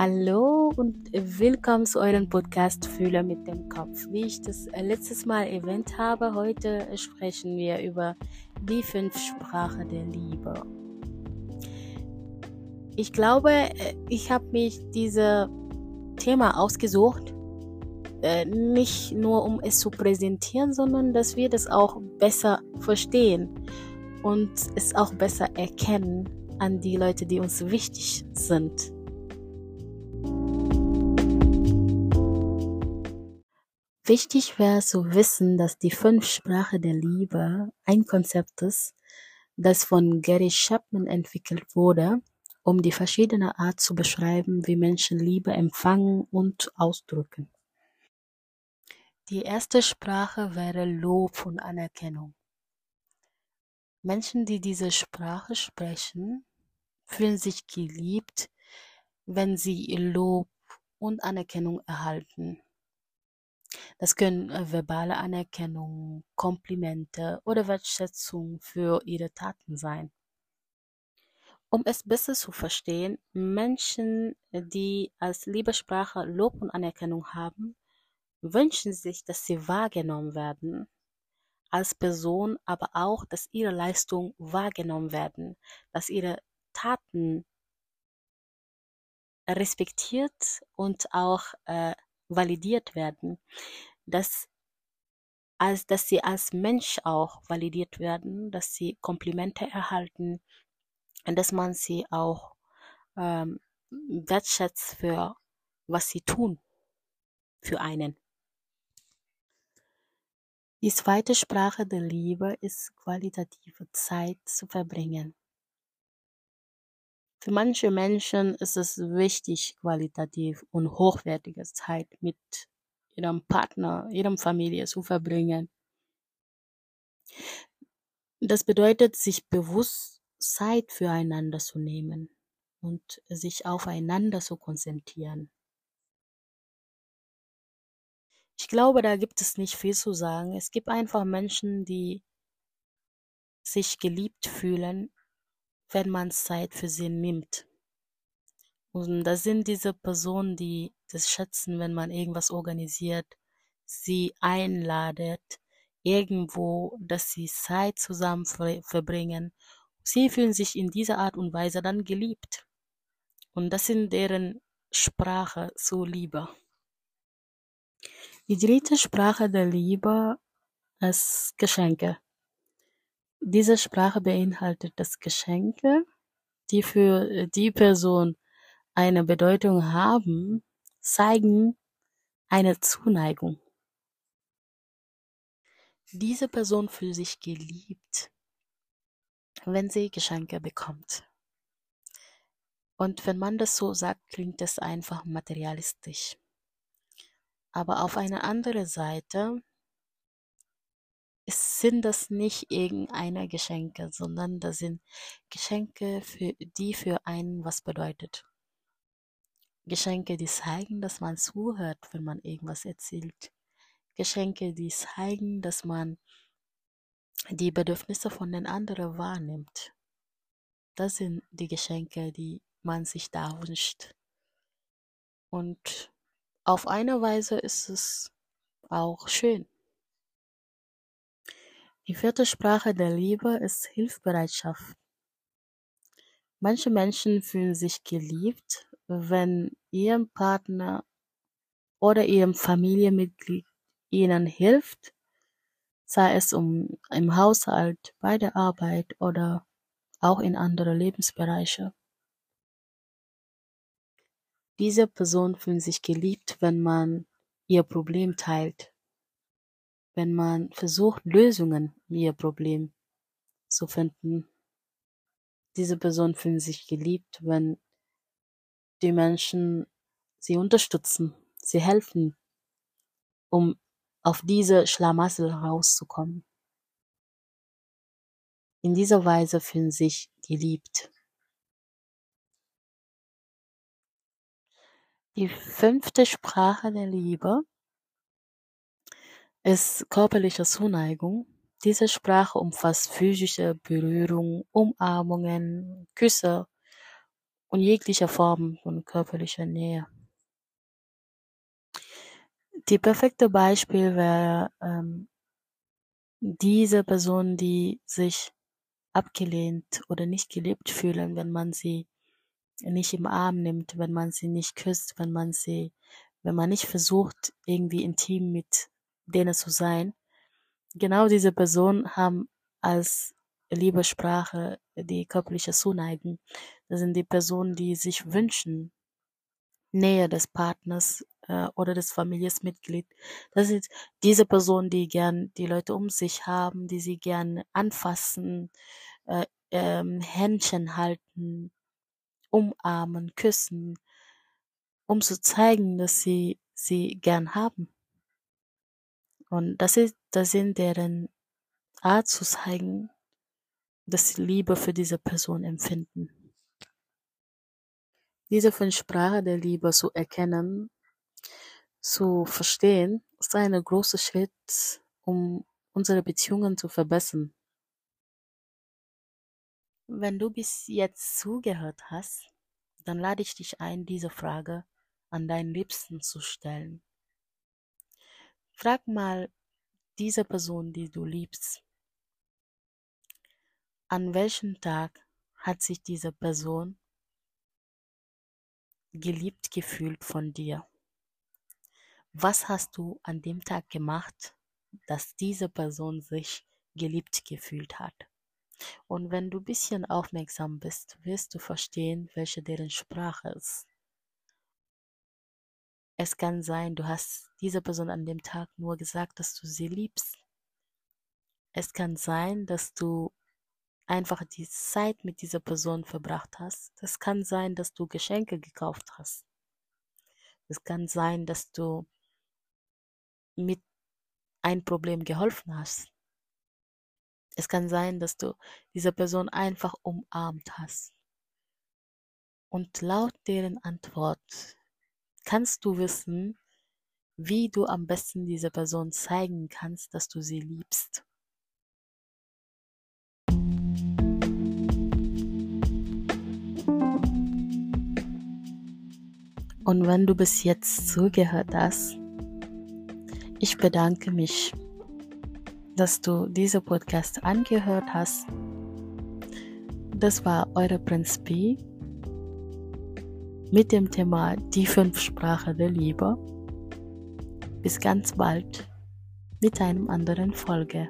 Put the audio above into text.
Hallo und willkommen zu eurem Podcast Fühler mit dem Kopf. Wie ich das äh, letztes Mal erwähnt habe, heute sprechen wir über die fünf Sprachen der Liebe. Ich glaube, äh, ich habe mich dieses Thema ausgesucht, äh, nicht nur um es zu präsentieren, sondern dass wir das auch besser verstehen und es auch besser erkennen an die Leute, die uns wichtig sind. Wichtig wäre zu wissen, dass die fünf Sprache der Liebe ein Konzept ist, das von Gary Chapman entwickelt wurde, um die verschiedene Art zu beschreiben, wie Menschen Liebe empfangen und ausdrücken. Die erste Sprache wäre Lob und Anerkennung. Menschen, die diese Sprache sprechen, fühlen sich geliebt, wenn sie Lob und Anerkennung erhalten. Das können äh, verbale Anerkennung, Komplimente oder Wertschätzung für ihre Taten sein. Um es besser zu verstehen, Menschen, die als Liebessprache Lob und Anerkennung haben, wünschen sich, dass sie wahrgenommen werden als Person, aber auch, dass ihre Leistungen wahrgenommen werden, dass ihre Taten respektiert und auch äh, validiert werden, dass, als, dass sie als Mensch auch validiert werden, dass sie Komplimente erhalten und dass man sie auch ähm, wertschätzt für was sie tun für einen. Die zweite Sprache der Liebe ist qualitative Zeit zu verbringen. Für manche Menschen ist es wichtig, qualitativ und hochwertige Zeit mit ihrem Partner, ihrem Familie zu verbringen. Das bedeutet, sich bewusst Zeit füreinander zu nehmen und sich aufeinander zu konzentrieren. Ich glaube, da gibt es nicht viel zu sagen. Es gibt einfach Menschen, die sich geliebt fühlen wenn man Zeit für sie nimmt. Und das sind diese Personen, die das schätzen, wenn man irgendwas organisiert, sie einladet, irgendwo, dass sie Zeit zusammen verbringen. Sie fühlen sich in dieser Art und Weise dann geliebt. Und das sind deren Sprache zur Liebe. Die dritte Sprache der Liebe ist Geschenke. Diese Sprache beinhaltet das Geschenke, die für äh, die Person eine Bedeutung haben, zeigen eine Zuneigung. Diese Person fühlt sich geliebt, wenn sie Geschenke bekommt. Und wenn man das so sagt, klingt es einfach materialistisch. Aber auf einer anderen Seite sind das nicht irgendeine Geschenke, sondern das sind Geschenke, für, die für einen was bedeutet. Geschenke, die zeigen, dass man zuhört, wenn man irgendwas erzählt. Geschenke, die zeigen, dass man die Bedürfnisse von den anderen wahrnimmt. Das sind die Geschenke, die man sich da wünscht. Und auf eine Weise ist es auch schön. Die vierte Sprache der Liebe ist Hilfsbereitschaft. Manche Menschen fühlen sich geliebt, wenn ihrem Partner oder ihrem Familienmitglied ihnen hilft, sei es um im Haushalt, bei der Arbeit oder auch in andere Lebensbereiche. Diese Person fühlt sich geliebt, wenn man ihr Problem teilt wenn man versucht, Lösungen ihr Problem zu finden. Diese Personen fühlen sich geliebt, wenn die Menschen sie unterstützen, sie helfen, um auf diese Schlamassel rauszukommen. In dieser Weise fühlen sich geliebt. Die fünfte Sprache der Liebe ist körperliche Zuneigung. Diese Sprache umfasst physische Berührung, Umarmungen, Küsse und jeglicher Form von körperlicher Nähe. Die perfekte Beispiel wäre ähm, diese Person, die sich abgelehnt oder nicht geliebt fühlen, wenn man sie nicht im Arm nimmt, wenn man sie nicht küsst, wenn man sie, wenn man nicht versucht, irgendwie intim mit denen zu sein. Genau diese Personen haben als Liebessprache die körperliche Zuneigung. Das sind die Personen, die sich wünschen, Nähe des Partners äh, oder des Familienmitglieds. Das sind diese Personen, die gern die Leute um sich haben, die sie gern anfassen, äh, ähm, Händchen halten, umarmen, küssen, um zu zeigen, dass sie sie gern haben. Und das ist, das sind deren Art zu zeigen, dass sie Liebe für diese Person empfinden. Diese fünf Sprache der Liebe zu erkennen, zu verstehen, ist ein großer Schritt, um unsere Beziehungen zu verbessern. Wenn du bis jetzt zugehört hast, dann lade ich dich ein, diese Frage an deinen Liebsten zu stellen. Frag mal diese Person, die du liebst, an welchem Tag hat sich diese Person geliebt gefühlt von dir? Was hast du an dem Tag gemacht, dass diese Person sich geliebt gefühlt hat? Und wenn du ein bisschen aufmerksam bist, wirst du verstehen, welche deren Sprache ist. Es kann sein, du hast dieser Person an dem Tag nur gesagt, dass du sie liebst. Es kann sein, dass du einfach die Zeit mit dieser Person verbracht hast. Es kann sein, dass du Geschenke gekauft hast. Es kann sein, dass du mit ein Problem geholfen hast. Es kann sein, dass du diese Person einfach umarmt hast. Und laut deren Antwort kannst du wissen, wie du am besten dieser Person zeigen kannst, dass du sie liebst. Und wenn du bis jetzt zugehört hast, ich bedanke mich dass du diese Podcast angehört hast. Das war eure Prinz B mit dem Thema die fünf Sprache der Liebe. Bis ganz bald mit einem anderen Folge.